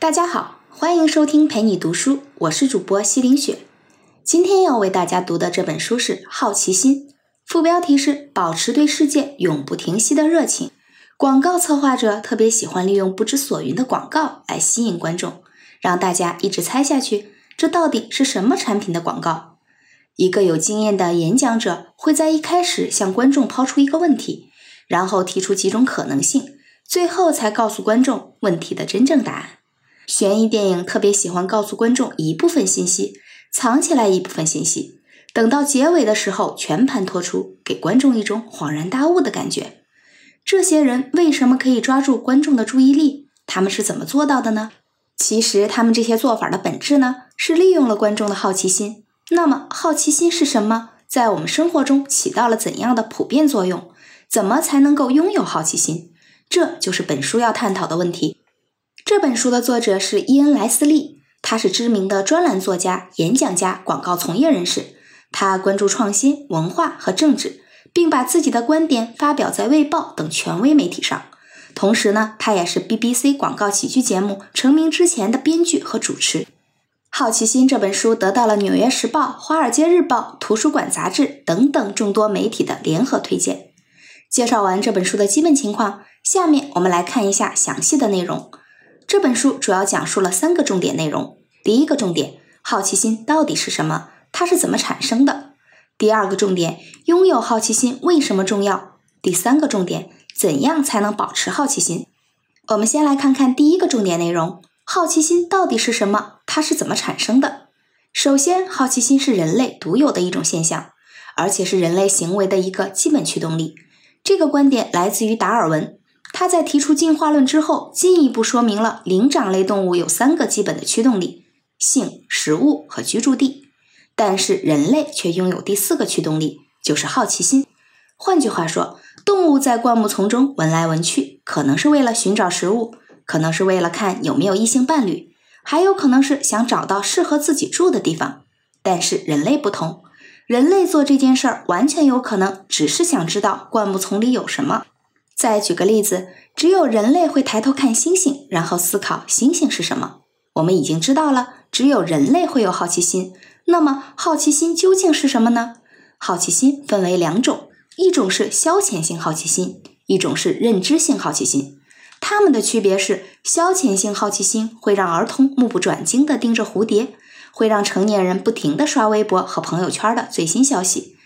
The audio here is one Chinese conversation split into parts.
大家好，欢迎收听陪你读书，我是主播西林雪。今天要为大家读的这本书是《好奇心》，副标题是“保持对世界永不停息的热情”。广告策划者特别喜欢利用不知所云的广告来吸引观众，让大家一直猜下去，这到底是什么产品的广告？一个有经验的演讲者会在一开始向观众抛出一个问题，然后提出几种可能性，最后才告诉观众问题的真正答案。悬疑电影特别喜欢告诉观众一部分信息。藏起来一部分信息，等到结尾的时候全盘托出，给观众一种恍然大悟的感觉。这些人为什么可以抓住观众的注意力？他们是怎么做到的呢？其实，他们这些做法的本质呢，是利用了观众的好奇心。那么，好奇心是什么？在我们生活中起到了怎样的普遍作用？怎么才能够拥有好奇心？这就是本书要探讨的问题。这本书的作者是伊恩·莱斯利。他是知名的专栏作家、演讲家、广告从业人士。他关注创新、文化和政治，并把自己的观点发表在《卫报》等权威媒体上。同时呢，他也是 BBC 广告喜剧节目成名之前的编剧和主持。《好奇心》这本书得到了《纽约时报》《华尔街日报》《图书馆杂志》等等众多媒体的联合推荐。介绍完这本书的基本情况，下面我们来看一下详细的内容。这本书主要讲述了三个重点内容。第一个重点，好奇心到底是什么？它是怎么产生的？第二个重点，拥有好奇心为什么重要？第三个重点，怎样才能保持好奇心？我们先来看看第一个重点内容：好奇心到底是什么？它是怎么产生的？首先，好奇心是人类独有的一种现象，而且是人类行为的一个基本驱动力。这个观点来自于达尔文。他在提出进化论之后，进一步说明了灵长类动物有三个基本的驱动力：性、食物和居住地。但是人类却拥有第四个驱动力，就是好奇心。换句话说，动物在灌木丛中闻来闻去，可能是为了寻找食物，可能是为了看有没有异性伴侣，还有可能是想找到适合自己住的地方。但是人类不同，人类做这件事儿完全有可能只是想知道灌木丛里有什么。再举个例子，只有人类会抬头看星星，然后思考星星是什么。我们已经知道了，只有人类会有好奇心。那么，好奇心究竟是什么呢？好奇心分为两种，一种是消遣性好奇心，一种是认知性好奇心。它们的区别是：消遣性好奇心会让儿童目不转睛地盯着蝴蝶，会让成年人不停地刷微博和朋友圈的最新消息。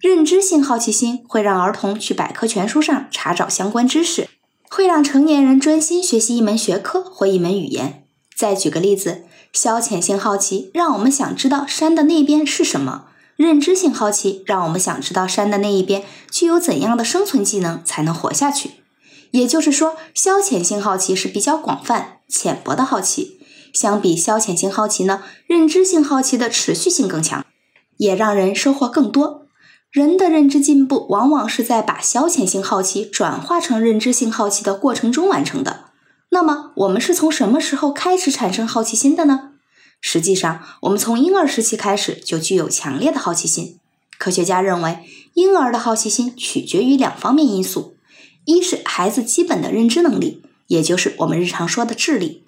认知性好奇心会让儿童去百科全书上查找相关知识，会让成年人专心学习一门学科或一门语言。再举个例子，消遣性好奇让我们想知道山的那边是什么；认知性好奇让我们想知道山的那一边具有怎样的生存技能才能活下去。也就是说，消遣性好奇是比较广泛、浅薄的好奇。相比消遣性好奇呢，认知性好奇的持续性更强，也让人收获更多。人的认知进步往往是在把消遣性好奇转化成认知性好奇的过程中完成的。那么，我们是从什么时候开始产生好奇心的呢？实际上，我们从婴儿时期开始就具有强烈的好奇心。科学家认为，婴儿的好奇心取决于两方面因素：一是孩子基本的认知能力，也就是我们日常说的智力；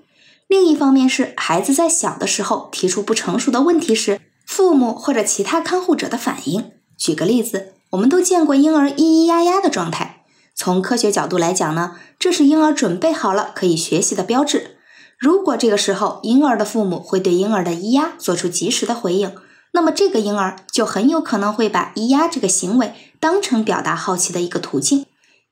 另一方面是孩子在小的时候提出不成熟的问题时，父母或者其他看护者的反应。举个例子，我们都见过婴儿咿咿呀呀的状态。从科学角度来讲呢，这是婴儿准备好了可以学习的标志。如果这个时候婴儿的父母会对婴儿的咿呀做出及时的回应，那么这个婴儿就很有可能会把咿呀这个行为当成表达好奇的一个途径。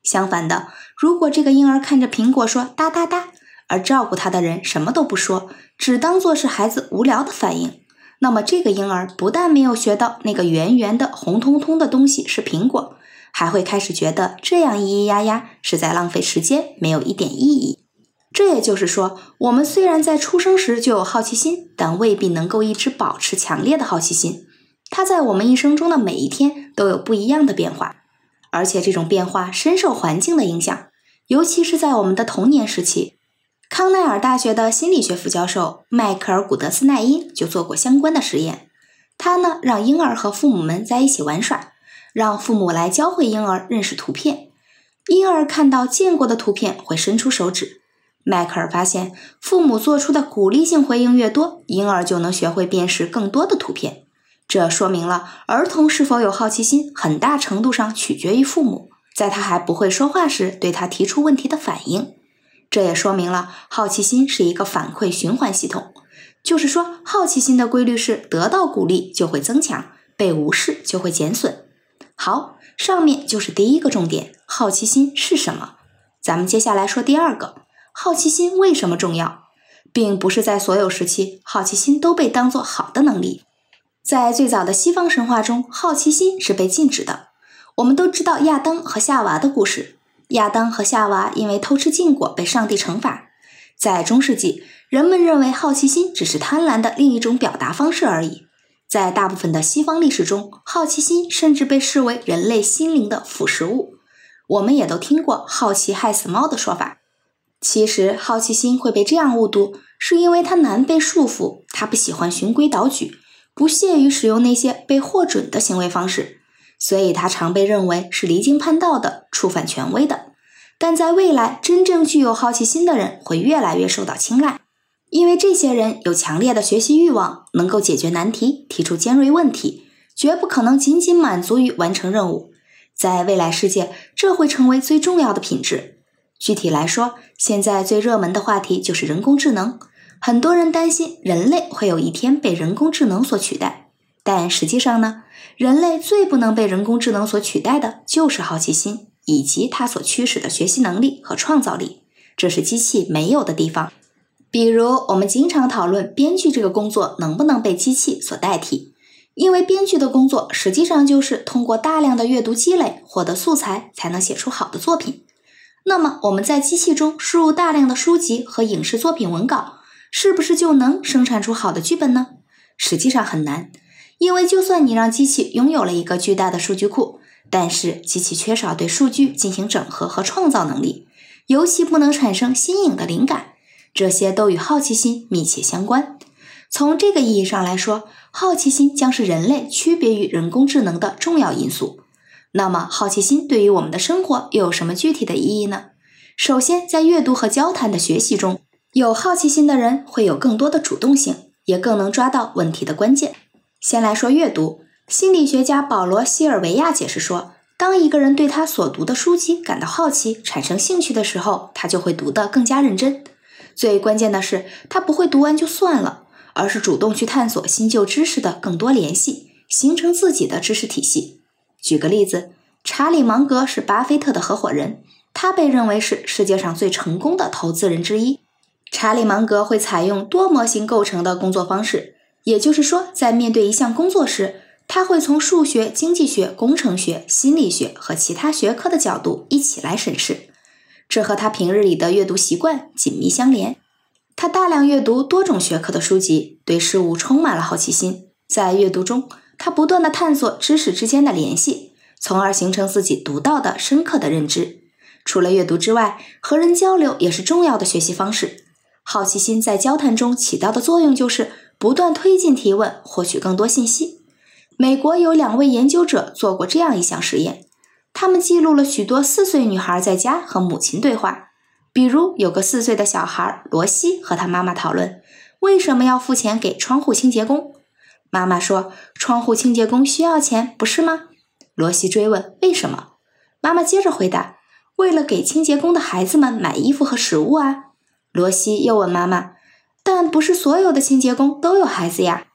相反的，如果这个婴儿看着苹果说哒哒哒，而照顾他的人什么都不说，只当做是孩子无聊的反应。那么，这个婴儿不但没有学到那个圆圆的、红彤彤的东西是苹果，还会开始觉得这样咿咿呀呀是在浪费时间，没有一点意义。这也就是说，我们虽然在出生时就有好奇心，但未必能够一直保持强烈的好奇心。它在我们一生中的每一天都有不一样的变化，而且这种变化深受环境的影响，尤其是在我们的童年时期。康奈尔大学的心理学副教授迈克尔·古德斯奈因就做过相关的实验。他呢让婴儿和父母们在一起玩耍，让父母来教会婴儿认识图片。婴儿看到见过的图片会伸出手指，迈克尔发现，父母做出的鼓励性回应越多，婴儿就能学会辨识更多的图片。这说明了儿童是否有好奇心，很大程度上取决于父母在他还不会说话时对他提出问题的反应。这也说明了好奇心是一个反馈循环系统，就是说，好奇心的规律是得到鼓励就会增强，被无视就会减损。好，上面就是第一个重点，好奇心是什么？咱们接下来说第二个。好奇心为什么重要？并不是在所有时期，好奇心都被当作好的能力。在最早的西方神话中，好奇心是被禁止的。我们都知道亚当和夏娃的故事。亚当和夏娃因为偷吃禁果被上帝惩罚。在中世纪，人们认为好奇心只是贪婪的另一种表达方式而已。在大部分的西方历史中，好奇心甚至被视为人类心灵的腐蚀物。我们也都听过“好奇害死猫”的说法。其实，好奇心会被这样误读，是因为它难被束缚，它不喜欢循规蹈矩，不屑于使用那些被获准的行为方式，所以它常被认为是离经叛道的、触犯权威的。但在未来，真正具有好奇心的人会越来越受到青睐，因为这些人有强烈的学习欲望，能够解决难题，提出尖锐问题，绝不可能仅仅满足于完成任务。在未来世界，这会成为最重要的品质。具体来说，现在最热门的话题就是人工智能。很多人担心人类会有一天被人工智能所取代，但实际上呢，人类最不能被人工智能所取代的就是好奇心以及它所驱使的学习能力和创造力，这是机器没有的地方。比如，我们经常讨论编剧这个工作能不能被机器所代替，因为编剧的工作实际上就是通过大量的阅读积累获得素材，才能写出好的作品。那么我们在机器中输入大量的书籍和影视作品文稿，是不是就能生产出好的剧本呢？实际上很难，因为就算你让机器拥有了一个巨大的数据库，但是机器缺少对数据进行整合和创造能力，尤其不能产生新颖的灵感，这些都与好奇心密切相关。从这个意义上来说，好奇心将是人类区别于人工智能的重要因素。那么，好奇心对于我们的生活又有什么具体的意义呢？首先，在阅读和交谈的学习中，有好奇心的人会有更多的主动性，也更能抓到问题的关键。先来说阅读，心理学家保罗·希尔维亚解释说，当一个人对他所读的书籍感到好奇、产生兴趣的时候，他就会读得更加认真。最关键的是，他不会读完就算了，而是主动去探索新旧知识的更多联系，形成自己的知识体系。举个例子，查理芒格是巴菲特的合伙人，他被认为是世界上最成功的投资人之一。查理芒格会采用多模型构成的工作方式，也就是说，在面对一项工作时，他会从数学、经济学、工程学、心理学和其他学科的角度一起来审视。这和他平日里的阅读习惯紧密相连。他大量阅读多种学科的书籍，对事物充满了好奇心，在阅读中。他不断的探索知识之间的联系，从而形成自己独到的、深刻的认知。除了阅读之外，和人交流也是重要的学习方式。好奇心在交谈中起到的作用就是不断推进提问，获取更多信息。美国有两位研究者做过这样一项实验，他们记录了许多四岁女孩在家和母亲对话。比如，有个四岁的小孩罗西和他妈妈讨论为什么要付钱给窗户清洁工。妈妈说：“窗户清洁工需要钱，不是吗？”罗西追问：“为什么？”妈妈接着回答：“为了给清洁工的孩子们买衣服和食物啊。”罗西又问妈妈：“但不是所有的清洁工都有孩子呀？”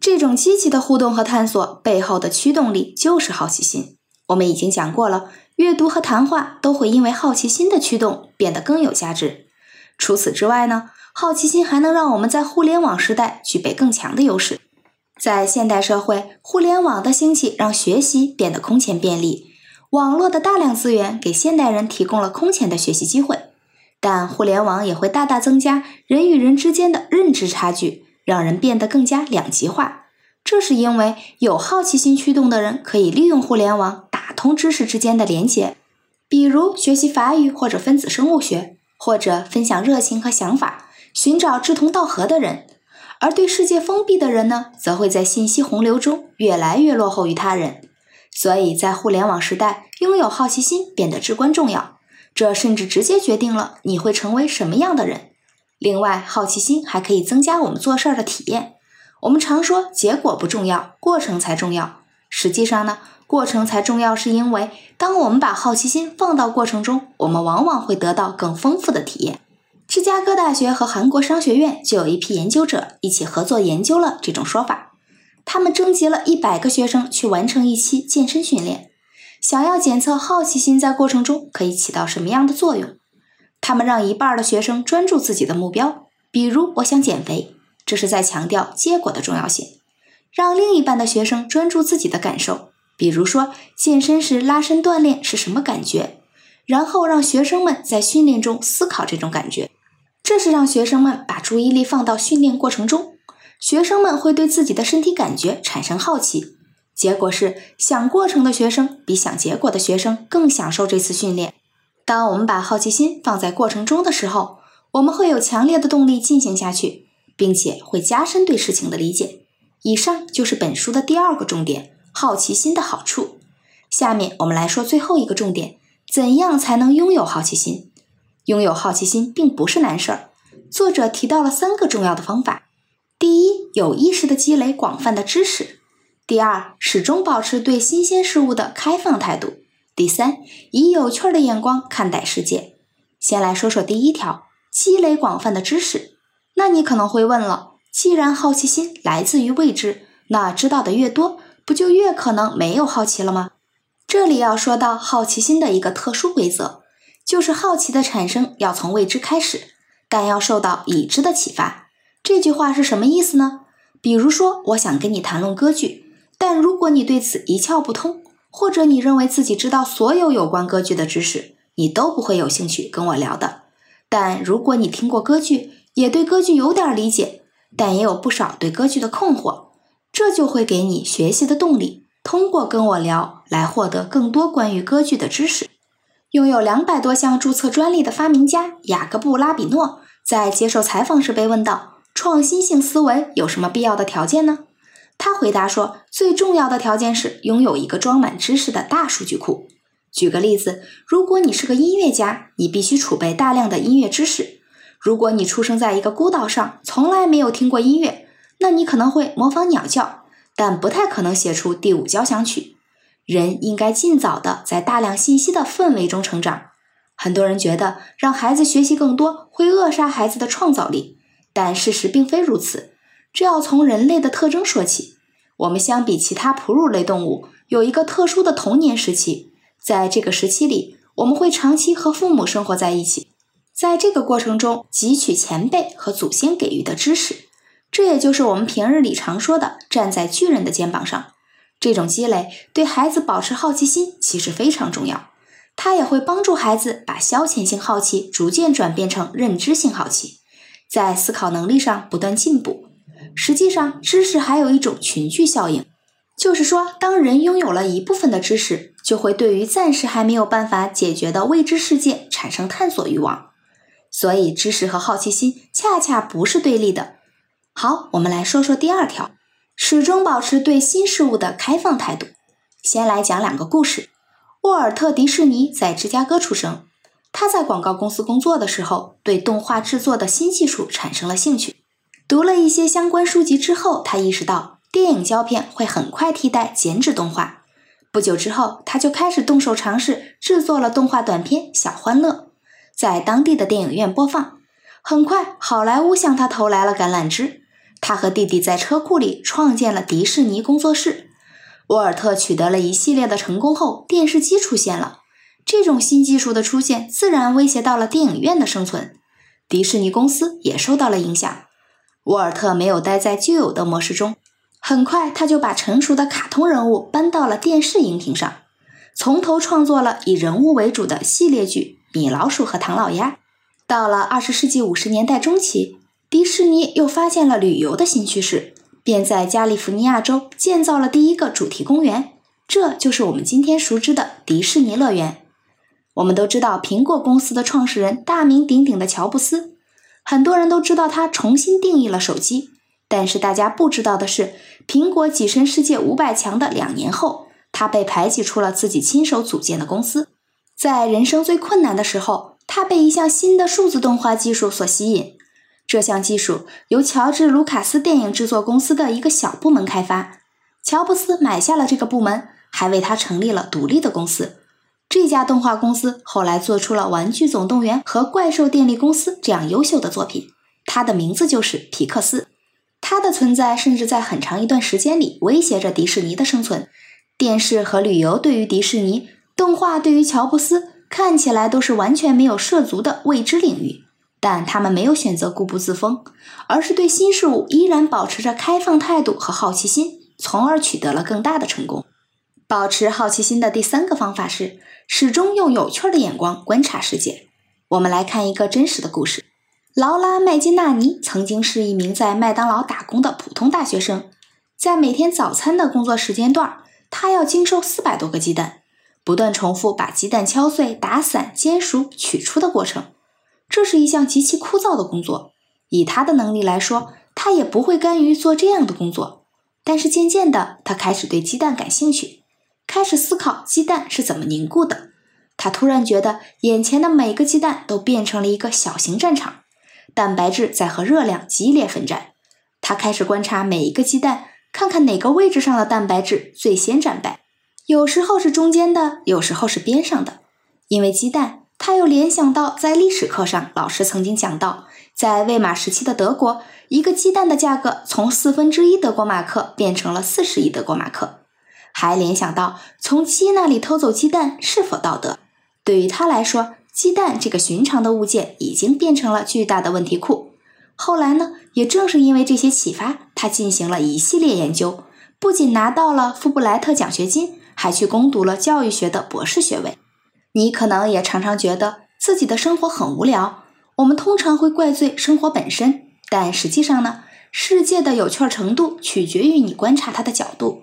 这种积极的互动和探索背后的驱动力就是好奇心。我们已经讲过了，阅读和谈话都会因为好奇心的驱动变得更有价值。除此之外呢，好奇心还能让我们在互联网时代具备更强的优势。在现代社会，互联网的兴起让学习变得空前便利。网络的大量资源给现代人提供了空前的学习机会，但互联网也会大大增加人与人之间的认知差距，让人变得更加两极化。这是因为有好奇心驱动的人可以利用互联网打通知识之间的连接，比如学习法语或者分子生物学，或者分享热情和想法，寻找志同道合的人。而对世界封闭的人呢，则会在信息洪流中越来越落后于他人。所以在互联网时代，拥有好奇心变得至关重要。这甚至直接决定了你会成为什么样的人。另外，好奇心还可以增加我们做事儿的体验。我们常说结果不重要，过程才重要。实际上呢，过程才重要，是因为当我们把好奇心放到过程中，我们往往会得到更丰富的体验。芝加哥大学和韩国商学院就有一批研究者一起合作研究了这种说法。他们征集了一百个学生去完成一期健身训练，想要检测好奇心在过程中可以起到什么样的作用。他们让一半的学生专注自己的目标，比如我想减肥。这是在强调结果的重要性，让另一半的学生专注自己的感受，比如说健身时拉伸锻炼是什么感觉，然后让学生们在训练中思考这种感觉。这是让学生们把注意力放到训练过程中，学生们会对自己的身体感觉产生好奇。结果是想过程的学生比想结果的学生更享受这次训练。当我们把好奇心放在过程中的时候，我们会有强烈的动力进行下去。并且会加深对事情的理解。以上就是本书的第二个重点：好奇心的好处。下面我们来说最后一个重点：怎样才能拥有好奇心？拥有好奇心并不是难事儿。作者提到了三个重要的方法：第一，有意识的积累广泛的知识；第二，始终保持对新鲜事物的开放态度；第三，以有趣的眼光看待世界。先来说说第一条：积累广泛的知识。那你可能会问了，既然好奇心来自于未知，那知道的越多，不就越可能没有好奇了吗？这里要说到好奇心的一个特殊规则，就是好奇的产生要从未知开始，但要受到已知的启发。这句话是什么意思呢？比如说，我想跟你谈论歌剧，但如果你对此一窍不通，或者你认为自己知道所有有关歌剧的知识，你都不会有兴趣跟我聊的。但如果你听过歌剧，也对歌剧有点理解，但也有不少对歌剧的困惑，这就会给你学习的动力。通过跟我聊，来获得更多关于歌剧的知识。拥有两百多项注册专利的发明家雅各布·拉比诺在接受采访时被问到：“创新性思维有什么必要的条件呢？”他回答说：“最重要的条件是拥有一个装满知识的大数据库。”举个例子，如果你是个音乐家，你必须储备大量的音乐知识。如果你出生在一个孤岛上，从来没有听过音乐，那你可能会模仿鸟叫，但不太可能写出第五交响曲。人应该尽早的在大量信息的氛围中成长。很多人觉得让孩子学习更多会扼杀孩子的创造力，但事实并非如此。这要从人类的特征说起。我们相比其他哺乳类动物，有一个特殊的童年时期，在这个时期里，我们会长期和父母生活在一起。在这个过程中，汲取前辈和祖先给予的知识，这也就是我们平日里常说的站在巨人的肩膀上。这种积累对孩子保持好奇心其实非常重要，它也会帮助孩子把消遣性好奇逐渐转变成认知性好奇，在思考能力上不断进步。实际上，知识还有一种群聚效应，就是说，当人拥有了一部分的知识，就会对于暂时还没有办法解决的未知世界产生探索欲望。所以，知识和好奇心恰恰不是对立的。好，我们来说说第二条：始终保持对新事物的开放态度。先来讲两个故事。沃尔特·迪士尼在芝加哥出生，他在广告公司工作的时候，对动画制作的新技术产生了兴趣。读了一些相关书籍之后，他意识到电影胶片会很快替代剪纸动画。不久之后，他就开始动手尝试制作了动画短片《小欢乐》。在当地的电影院播放。很快，好莱坞向他投来了橄榄枝。他和弟弟在车库里创建了迪士尼工作室。沃尔特取得了一系列的成功后，电视机出现了。这种新技术的出现，自然威胁到了电影院的生存。迪士尼公司也受到了影响。沃尔特没有待在旧有的模式中，很快他就把成熟的卡通人物搬到了电视荧屏上，从头创作了以人物为主的系列剧。米老鼠和唐老鸭。到了二十世纪五十年代中期，迪士尼又发现了旅游的新趋势，便在加利福尼亚州建造了第一个主题公园，这就是我们今天熟知的迪士尼乐园。我们都知道苹果公司的创始人大名鼎鼎的乔布斯，很多人都知道他重新定义了手机，但是大家不知道的是，苹果跻身世界五百强的两年后，他被排挤出了自己亲手组建的公司。在人生最困难的时候，他被一项新的数字动画技术所吸引。这项技术由乔治·卢卡斯电影制作公司的一个小部门开发，乔布斯买下了这个部门，还为他成立了独立的公司。这家动画公司后来做出了《玩具总动员》和《怪兽电力公司》这样优秀的作品，它的名字就是皮克斯。它的存在甚至在很长一段时间里威胁着迪士尼的生存。电视和旅游对于迪士尼，动画对于乔布斯，看起来都是完全没有涉足的未知领域。但他们没有选择固步自封，而是对新事物依然保持着开放态度和好奇心，从而取得了更大的成功。保持好奇心的第三个方法是。始终用有趣的眼光观察世界。我们来看一个真实的故事。劳拉·麦金纳尼曾经是一名在麦当劳打工的普通大学生，在每天早餐的工作时间段，他要经受四百多个鸡蛋，不断重复把鸡蛋敲碎、打散、煎熟、取出的过程。这是一项极其枯燥的工作。以他的能力来说，他也不会甘于做这样的工作。但是渐渐的，他开始对鸡蛋感兴趣。开始思考鸡蛋是怎么凝固的。他突然觉得眼前的每个鸡蛋都变成了一个小型战场，蛋白质在和热量激烈奋战。他开始观察每一个鸡蛋，看看哪个位置上的蛋白质最先战败。有时候是中间的，有时候是边上的。因为鸡蛋，他又联想到在历史课上老师曾经讲到，在魏玛时期的德国，一个鸡蛋的价格从四分之一德国马克变成了四十亿德国马克。还联想到从鸡那里偷走鸡蛋是否道德？对于他来说，鸡蛋这个寻常的物件已经变成了巨大的问题库。后来呢，也正是因为这些启发，他进行了一系列研究，不仅拿到了富布莱特奖学金，还去攻读了教育学的博士学位。你可能也常常觉得自己的生活很无聊，我们通常会怪罪生活本身，但实际上呢，世界的有趣程度取决于你观察它的角度。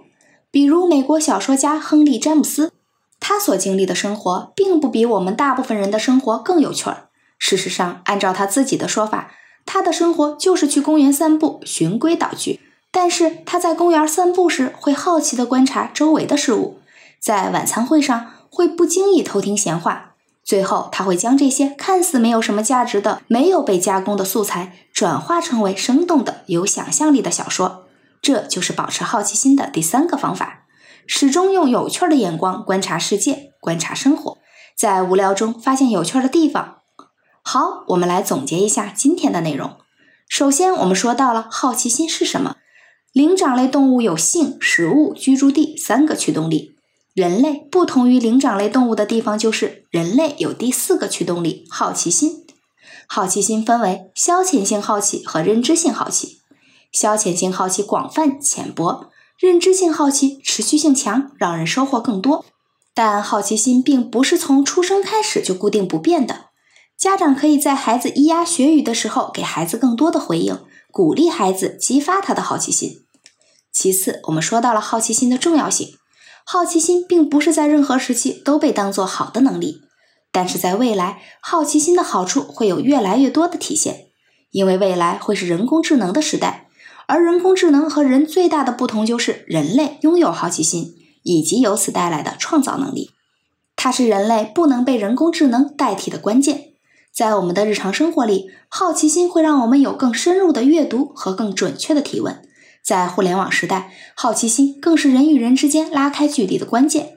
比如美国小说家亨利·詹姆斯，他所经历的生活并不比我们大部分人的生活更有趣儿。事实上，按照他自己的说法，他的生活就是去公园散步，循规蹈矩。但是他在公园散步时，会好奇地观察周围的事物；在晚餐会上，会不经意偷听闲话；最后，他会将这些看似没有什么价值的、没有被加工的素材，转化成为生动的、有想象力的小说。这就是保持好奇心的第三个方法：始终用有趣的眼光观察世界、观察生活，在无聊中发现有趣的地方。好，我们来总结一下今天的内容。首先，我们说到了好奇心是什么。灵长类动物有性、食物、居住地三个驱动力。人类不同于灵长类动物的地方就是，人类有第四个驱动力——好奇心。好奇心分为消遣性好奇和认知性好奇。消遣性好奇广泛浅薄，认知性好奇持续性强，让人收获更多。但好奇心并不是从出生开始就固定不变的，家长可以在孩子咿呀学语的时候给孩子更多的回应，鼓励孩子激发他的好奇心。其次，我们说到了好奇心的重要性，好奇心并不是在任何时期都被当做好的能力，但是在未来，好奇心的好处会有越来越多的体现，因为未来会是人工智能的时代。而人工智能和人最大的不同就是人类拥有好奇心，以及由此带来的创造能力。它是人类不能被人工智能代替的关键。在我们的日常生活里，好奇心会让我们有更深入的阅读和更准确的提问。在互联网时代，好奇心更是人与人之间拉开距离的关键。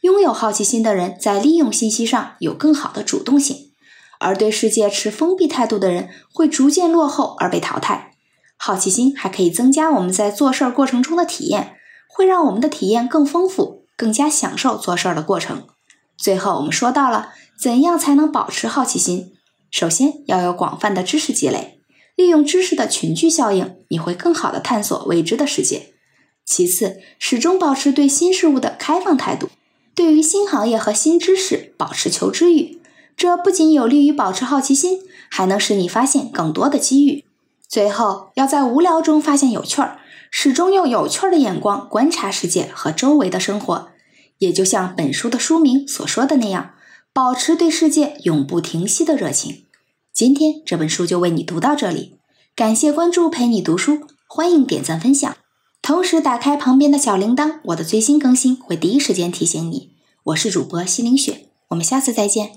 拥有好奇心的人在利用信息上有更好的主动性，而对世界持封闭态度的人会逐渐落后而被淘汰。好奇心还可以增加我们在做事儿过程中的体验，会让我们的体验更丰富，更加享受做事儿的过程。最后，我们说到了怎样才能保持好奇心。首先要有广泛的知识积累，利用知识的群聚效应，你会更好的探索未知的世界。其次，始终保持对新事物的开放态度，对于新行业和新知识保持求知欲，这不仅有利于保持好奇心，还能使你发现更多的机遇。最后，要在无聊中发现有趣儿，始终用有趣儿的眼光观察世界和周围的生活，也就像本书的书名所说的那样，保持对世界永不停息的热情。今天这本书就为你读到这里，感谢关注陪你读书，欢迎点赞分享，同时打开旁边的小铃铛，我的最新更新会第一时间提醒你。我是主播西凌雪。我们下次再见。